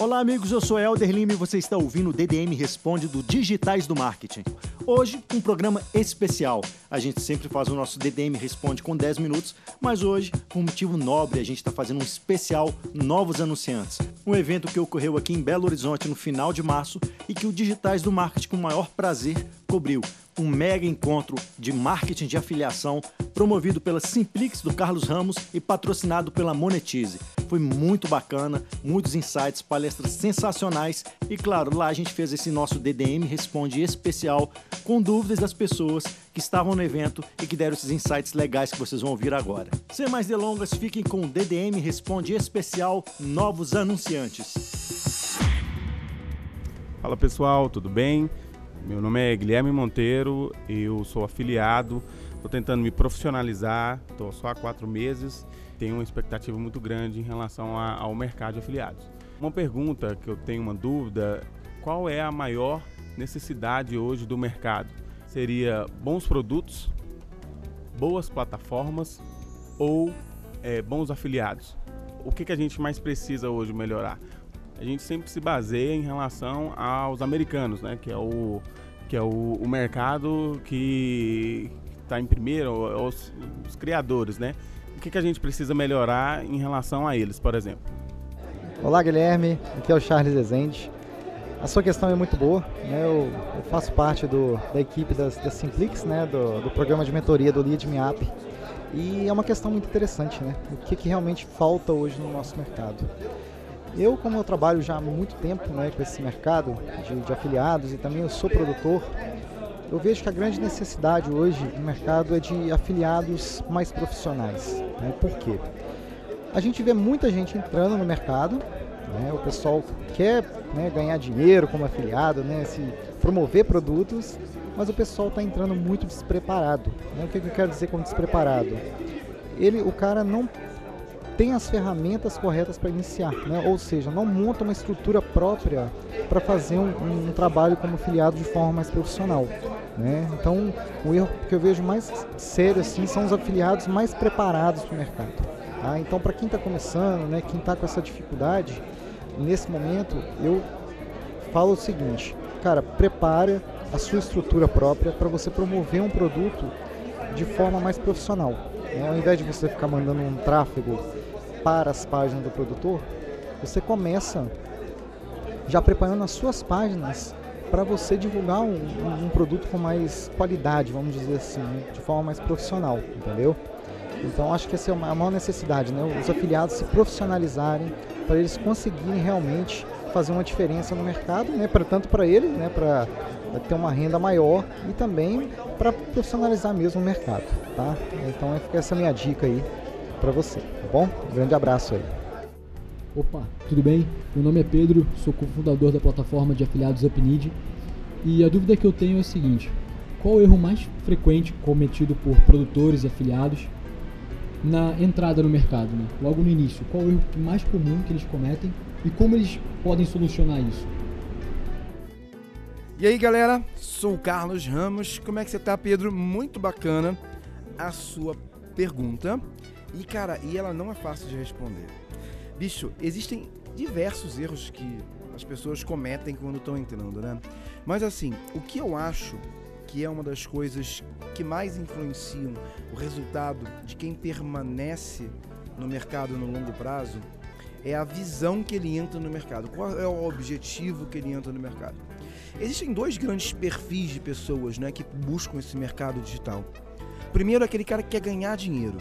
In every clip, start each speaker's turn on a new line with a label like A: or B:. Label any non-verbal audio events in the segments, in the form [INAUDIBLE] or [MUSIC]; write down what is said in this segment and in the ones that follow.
A: Olá, amigos. Eu sou Helder Lima e você está ouvindo o DDM Responde do Digitais do Marketing. Hoje, um programa especial. A gente sempre faz o nosso DDM Responde com 10 minutos, mas hoje, por motivo nobre, a gente está fazendo um especial Novos Anunciantes. Um evento que ocorreu aqui em Belo Horizonte no final de março e que o Digitais do Marketing, com o maior prazer, cobriu um mega encontro de marketing de afiliação promovido pela Simplix do Carlos Ramos e patrocinado pela Monetize. Foi muito bacana, muitos insights, palestras sensacionais e claro, lá a gente fez esse nosso DDM Responde especial com dúvidas das pessoas que estavam no evento e que deram esses insights legais que vocês vão ouvir agora. Sem mais delongas, fiquem com o DDM Responde especial Novos Anunciantes.
B: Fala pessoal, tudo bem? Meu nome é Guilherme Monteiro, eu sou afiliado, estou tentando me profissionalizar, estou só há quatro meses, tenho uma expectativa muito grande em relação a, ao mercado de afiliados. Uma pergunta que eu tenho uma dúvida, qual é a maior necessidade hoje do mercado? Seria bons produtos, boas plataformas ou é, bons afiliados? O que, que a gente mais precisa hoje melhorar? A gente sempre se baseia em relação aos americanos, né? Que é o, que é o, o mercado que está em primeiro, os, os, criadores, né? O que, que a gente precisa melhorar em relação a eles, por exemplo?
C: Olá, Guilherme. Aqui é o Charles Rezende. A sua questão é muito boa. Né? Eu, eu faço parte do, da equipe da Simplix, né? do, do programa de mentoria do Lead Me Up. E é uma questão muito interessante, né? O que, que realmente falta hoje no nosso mercado? Eu, como eu trabalho já há muito tempo né, com esse mercado de, de afiliados e também eu sou produtor, eu vejo que a grande necessidade hoje no mercado é de afiliados mais profissionais. Né? Por quê? A gente vê muita gente entrando no mercado, né? o pessoal quer né, ganhar dinheiro como afiliado, né, se promover produtos, mas o pessoal está entrando muito despreparado. Né? O que, que eu quero dizer com despreparado? Ele, o cara não tem as ferramentas corretas para iniciar, né? ou seja, não monta uma estrutura própria para fazer um, um, um, trabalho como afiliado de forma mais profissional. Né? Então, o erro que eu vejo mais sério assim, são os afiliados mais preparados para o mercado. Tá? Então, para quem está começando, né, quem está com essa dificuldade, nesse momento eu falo o seguinte, cara, prepare a sua estrutura própria para você promover um produto de forma mais profissional. Né? Ao invés de você ficar mandando um tráfego para as páginas do produtor, você começa já preparando as suas páginas para você divulgar um, um, produto com mais qualidade, vamos dizer assim, né? de forma mais profissional, entendeu? Então acho que essa é a maior necessidade, né? Os afiliados se profissionalizarem para eles conseguirem realmente fazer uma diferença no mercado, né? Pra, tanto para ele, né? Para ter uma renda maior e também para profissionalizar mesmo o mercado, tá? Então essa é a minha dica aí para você, tá bom? Um grande abraço aí.
D: Opa, tudo bem? Meu nome é Pedro, sou cofundador da plataforma de afiliados UpNeed e a dúvida que eu tenho é a seguinte: qual o erro mais frequente cometido por produtores e afiliados na entrada no mercado, né? logo no início? Qual o erro mais comum que eles cometem e como eles podem solucionar isso?
E: E aí galera, sou o Carlos Ramos. Como é que você tá, Pedro? Muito bacana a sua pergunta. E cara, e ela não é fácil de responder. Bicho, existem diversos erros que as pessoas cometem quando estão entrando, né? Mas assim, o que eu acho que é uma das coisas que mais influenciam o resultado de quem permanece no mercado no longo prazo é a visão que ele entra no mercado. Qual é o objetivo que ele entra no mercado? Existem dois grandes perfis de pessoas né, que buscam esse mercado digital. Primeiro, aquele cara que quer ganhar dinheiro.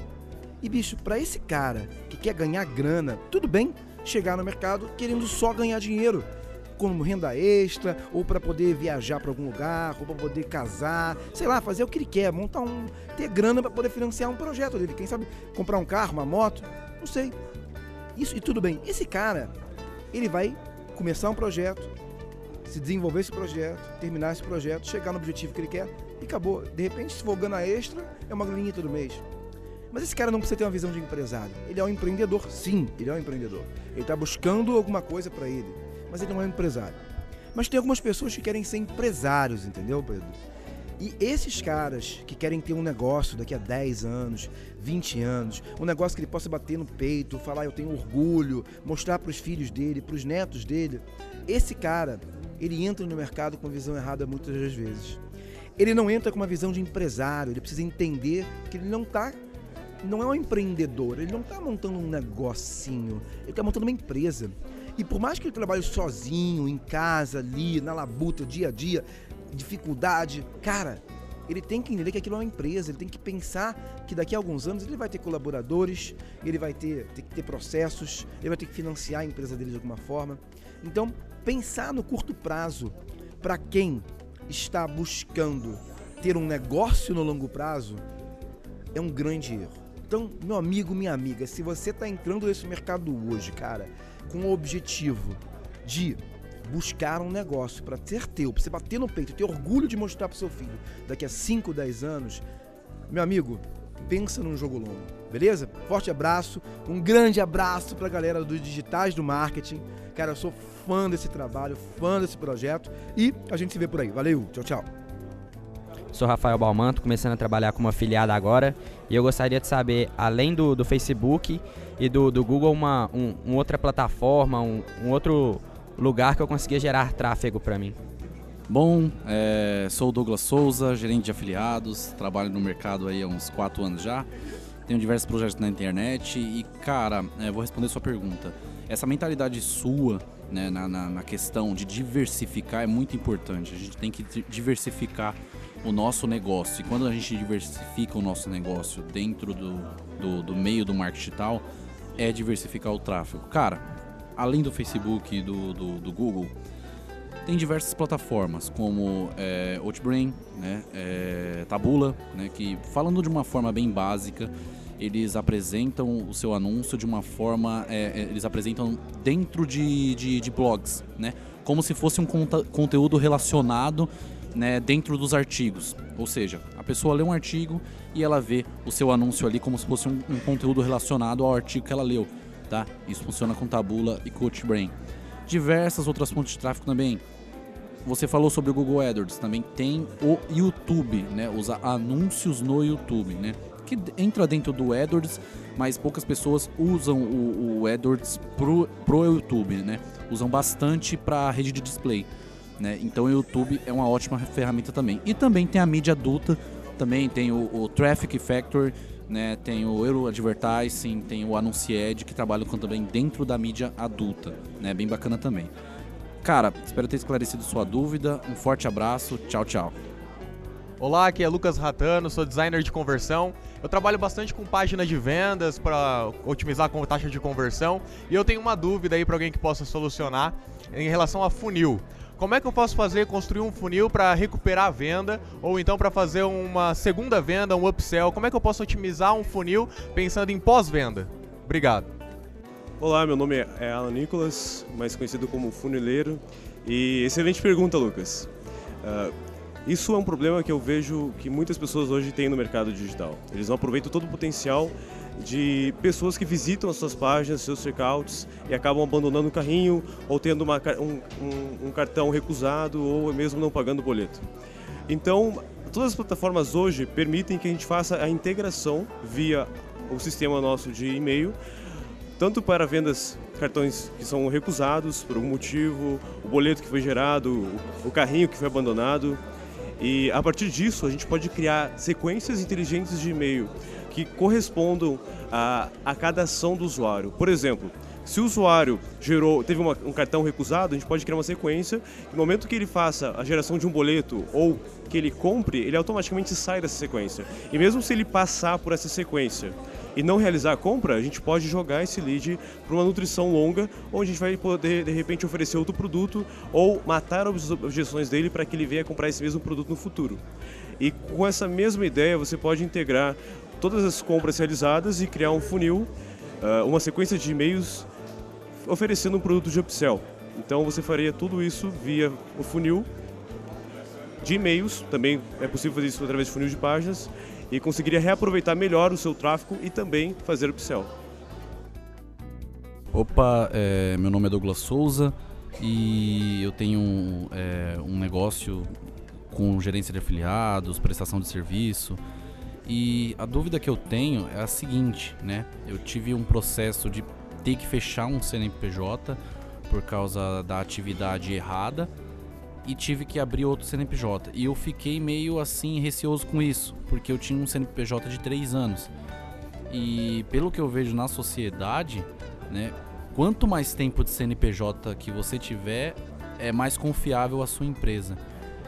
E: E bicho, para esse cara que quer ganhar grana, tudo bem chegar no mercado querendo só ganhar dinheiro, como renda extra, ou para poder viajar para algum lugar, ou para poder casar, sei lá, fazer o que ele quer, montar um, ter grana para poder financiar um projeto dele, quem sabe comprar um carro, uma moto, não sei. Isso e tudo bem. Esse cara, ele vai começar um projeto, se desenvolver esse projeto, terminar esse projeto, chegar no objetivo que ele quer e acabou. De repente, se for ganhar extra, é uma graninha todo mês. Mas esse cara não precisa ter uma visão de empresário. Ele é um empreendedor, sim, ele é um empreendedor. Ele está buscando alguma coisa para ele, mas ele não é um empresário. Mas tem algumas pessoas que querem ser empresários, entendeu, Pedro? E esses caras que querem ter um negócio daqui a 10 anos, 20 anos, um negócio que ele possa bater no peito, falar eu tenho orgulho, mostrar para os filhos dele, para os netos dele, esse cara, ele entra no mercado com visão errada muitas das vezes. Ele não entra com uma visão de empresário, ele precisa entender que ele não está não é um empreendedor, ele não está montando um negocinho, ele está montando uma empresa. E por mais que ele trabalhe sozinho, em casa, ali, na labuta, dia a dia, dificuldade, cara, ele tem que entender que aquilo é uma empresa, ele tem que pensar que daqui a alguns anos ele vai ter colaboradores, ele vai ter, ter que ter processos, ele vai ter que financiar a empresa dele de alguma forma. Então, pensar no curto prazo para quem está buscando ter um negócio no longo prazo é um grande erro. Então, meu amigo, minha amiga, se você está entrando nesse mercado hoje, cara, com o objetivo de buscar um negócio para ser teu, para você bater no peito, ter orgulho de mostrar para seu filho daqui a 5, 10 anos, meu amigo, pensa num jogo longo, beleza? Forte abraço, um grande abraço para a galera dos digitais do marketing. Cara, eu sou fã desse trabalho, fã desse projeto e a gente se vê por aí. Valeu, tchau, tchau.
F: Sou Rafael Balmanto, começando a trabalhar como afiliado agora e eu gostaria de saber, além do, do Facebook e do, do Google, uma um, um outra plataforma, um, um, outro lugar que eu conseguia gerar tráfego para mim.
G: Bom, é, sou o Douglas Souza, gerente de afiliados, trabalho no mercado aí há uns 4 anos já, tenho diversos projetos na internet e, cara, é, vou responder sua pergunta. Essa mentalidade sua né, na, na, na questão de diversificar é muito importante. A gente tem que diversificar o nosso negócio. E quando a gente diversifica o nosso negócio dentro do, do, do meio do marketing digital, é diversificar o tráfego. Cara, além do Facebook e do, do, do Google, tem diversas plataformas como é, Outbrain, né, é, Tabula, né, que falando de uma forma bem básica, eles apresentam o seu anúncio de uma forma, é, eles apresentam dentro de, de, de, blogs, né, como se fosse um conteúdo relacionado né, dentro dos artigos. Ou seja, a pessoa lê um artigo e ela vê o seu anúncio ali como se fosse um, um conteúdo relacionado ao artigo que ela leu. Tá? Isso funciona com Tabula e CoachBrain. Diversas outras fontes de tráfego também. Você falou sobre o Google AdWords, também tem o YouTube, né? Os anúncios no YouTube, né? Que entra dentro do AdWords, mas poucas pessoas usam o, o AdWords pro, pro YouTube, né? Usam bastante para rede de display. Né? Então o YouTube é uma ótima ferramenta também. E também tem a mídia adulta, também tem o, o Traffic Factor, né? tem o Euro Advertising, tem o Anuncied, que trabalham também dentro da mídia adulta. Né? Bem bacana também. Cara, espero ter esclarecido sua dúvida. Um forte abraço. Tchau, tchau.
H: Olá, aqui é Lucas Ratano, sou designer de conversão. Eu trabalho bastante com páginas de vendas para otimizar a taxa de conversão e eu tenho uma dúvida aí para alguém que possa solucionar em relação a funil. Como é que eu posso fazer, construir um funil para recuperar a venda ou então para fazer uma segunda venda, um upsell? Como é que eu posso otimizar um funil pensando em pós-venda? Obrigado.
I: Olá, meu nome é Alan Nicolas, mais conhecido como Funileiro. E excelente pergunta, Lucas. Uh, isso é um problema que eu vejo que muitas pessoas hoje têm no mercado digital. Eles não aproveitam todo o potencial de pessoas que visitam as suas páginas, seus checkouts e acabam abandonando o carrinho ou tendo uma, um, um, um cartão recusado ou mesmo não pagando o boleto. Então, todas as plataformas hoje permitem que a gente faça a integração via o sistema nosso de e-mail, tanto para vendas cartões que são recusados por algum motivo, o boleto que foi gerado, o carrinho que foi abandonado. E a partir disso, a gente pode criar sequências inteligentes de e-mail que correspondam a, a cada ação do usuário. Por exemplo, se o usuário gerou, teve uma, um cartão recusado, a gente pode criar uma sequência. No momento que ele faça a geração de um boleto ou que ele compre, ele automaticamente sai dessa sequência. E mesmo se ele passar por essa sequência e não realizar a compra, a gente pode jogar esse lead para uma nutrição longa, onde a gente vai poder de repente oferecer outro produto ou matar as objeções dele para que ele venha comprar esse mesmo produto no futuro. E com essa mesma ideia, você pode integrar todas as compras realizadas e criar um funil, uh, uma sequência de e-mails oferecendo um produto de upsell. Então você faria tudo isso via o funil de e-mails, também é possível fazer isso através de funil de páginas e conseguiria reaproveitar melhor o seu tráfego e também fazer upsell.
G: Opa, é, meu nome é Douglas Souza e eu tenho é, um negócio com gerência de afiliados, prestação de serviço. E a dúvida que eu tenho é a seguinte, né? Eu tive um processo de ter que fechar um CNPJ por causa da atividade errada e tive que abrir outro CNPJ. E eu fiquei meio assim receoso com isso, porque eu tinha um CNPJ de 3 anos. E pelo que eu vejo na sociedade, né, quanto mais tempo de CNPJ que você tiver, é mais confiável a sua empresa.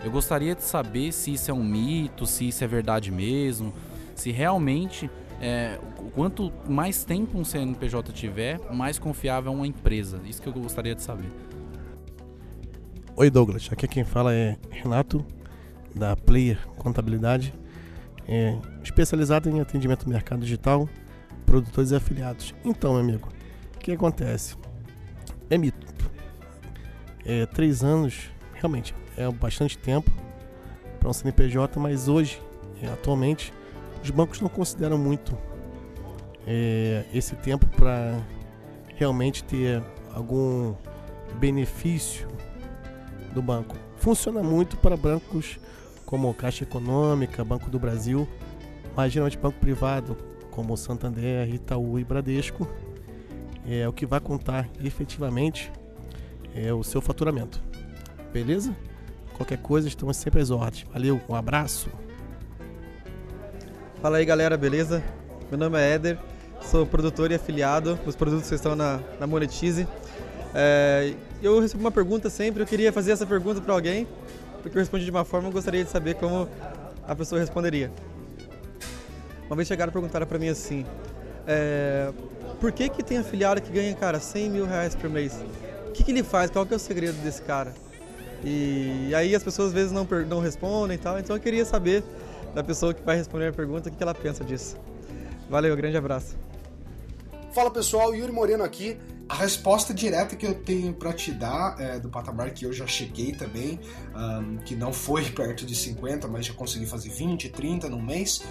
G: Eu gostaria de saber se isso é um mito, se isso é verdade mesmo, se realmente é, quanto mais tempo um CNPJ tiver, mais confiável é uma empresa. Isso que eu gostaria de saber.
J: Oi Douglas, aqui quem fala é Renato, da Player Contabilidade, é, especializado em atendimento no mercado digital, produtores e afiliados. Então, meu amigo, o que acontece? É mito. É, três anos, realmente, é bastante tempo para um CNPJ, mas hoje, é, atualmente, os bancos não consideram muito é, esse tempo para realmente ter algum benefício do banco. Funciona muito para bancos como Caixa Econômica, Banco do Brasil, mas geralmente banco privado como Santander, Itaú e Bradesco é o que vai contar efetivamente é o seu faturamento. Beleza? Qualquer coisa, estamos sempre às ordens. Valeu, um abraço.
K: Fala aí galera, beleza? Meu nome é Éder, sou produtor e afiliado dos produtos que estão na, na Monetize. É, eu recebo uma pergunta sempre, eu queria fazer essa pergunta para alguém, porque eu respondi de uma forma, eu gostaria de saber como a pessoa responderia. Uma vez chegaram e perguntaram para mim assim, é, por que que tem afiliado que ganha, cara, 100 mil reais por mês? O que, que ele faz? Qual que é o segredo desse cara? E, aí as pessoas às vezes não, não respondem e tal, então eu queria saber da pessoa que vai responder a pergunta o que, ela pensa disso. Valeu, grande abraço.
L: Fala pessoal, Yuri Moreno aqui. A resposta direta que eu tenho para te dar é, do patamar que eu já cheguei também, um, que não foi [LAUGHS] perto de 50, mas já consegui fazer 20, 30 no mês,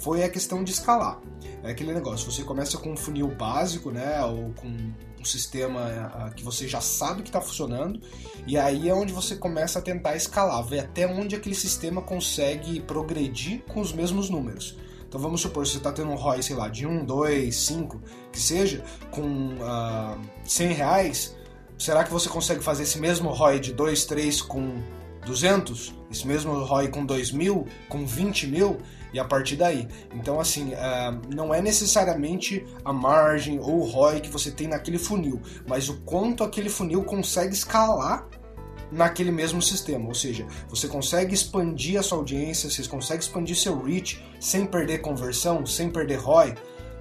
L: foi a questão de escalar. É aquele negócio, você começa com um funil básico, né, ou com um sistema uh, que você já sabe que está funcionando, e aí é onde você começa a tentar escalar, ver até onde aquele sistema consegue progredir com os mesmos números. Então vamos supor, você está tendo um ROI, sei lá, de 1, 2, 5, que seja, com uh, 100 reais, será que você consegue fazer esse mesmo ROI de 2, 3 com 200? Esse mesmo ROI com 2 mil? Com 20 mil? E a partir daí. Então, assim, uh, não é necessariamente a margem ou o ROI que você tem naquele funil, mas o quanto aquele funil consegue escalar naquele mesmo sistema. Ou seja, você consegue expandir a sua audiência, você consegue expandir seu reach sem perder conversão, sem perder ROI.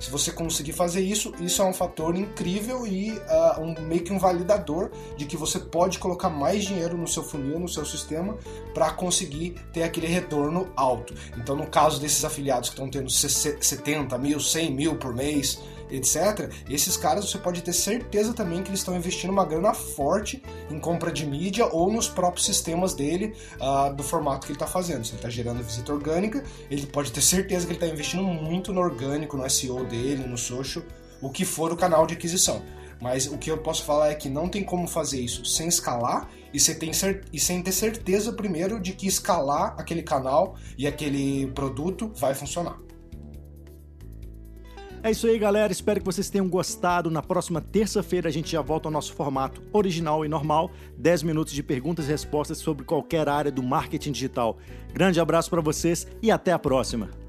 L: Se você conseguir fazer isso, isso é um fator incrível e uh, um, meio que um validador de que você pode colocar mais dinheiro no seu funil, no seu sistema, para conseguir ter aquele retorno alto. Então, no caso desses afiliados que estão tendo 70 mil, 100 mil por mês, etc., esses caras você pode ter certeza também que eles estão investindo uma grana forte em compra de mídia ou nos próprios sistemas dele uh, do formato que ele está fazendo. Se ele está gerando visita orgânica, ele pode ter certeza que ele está investindo muito no orgânico, no SEO dele, no social, o que for o canal de aquisição. Mas o que eu posso falar é que não tem como fazer isso sem escalar e, e sem ter certeza, primeiro, de que escalar aquele canal e aquele produto vai funcionar.
A: É isso aí, galera. Espero que vocês tenham gostado. Na próxima terça-feira a gente já volta ao nosso formato original e normal, 10 minutos de perguntas e respostas sobre qualquer área do marketing digital. Grande abraço para vocês e até a próxima.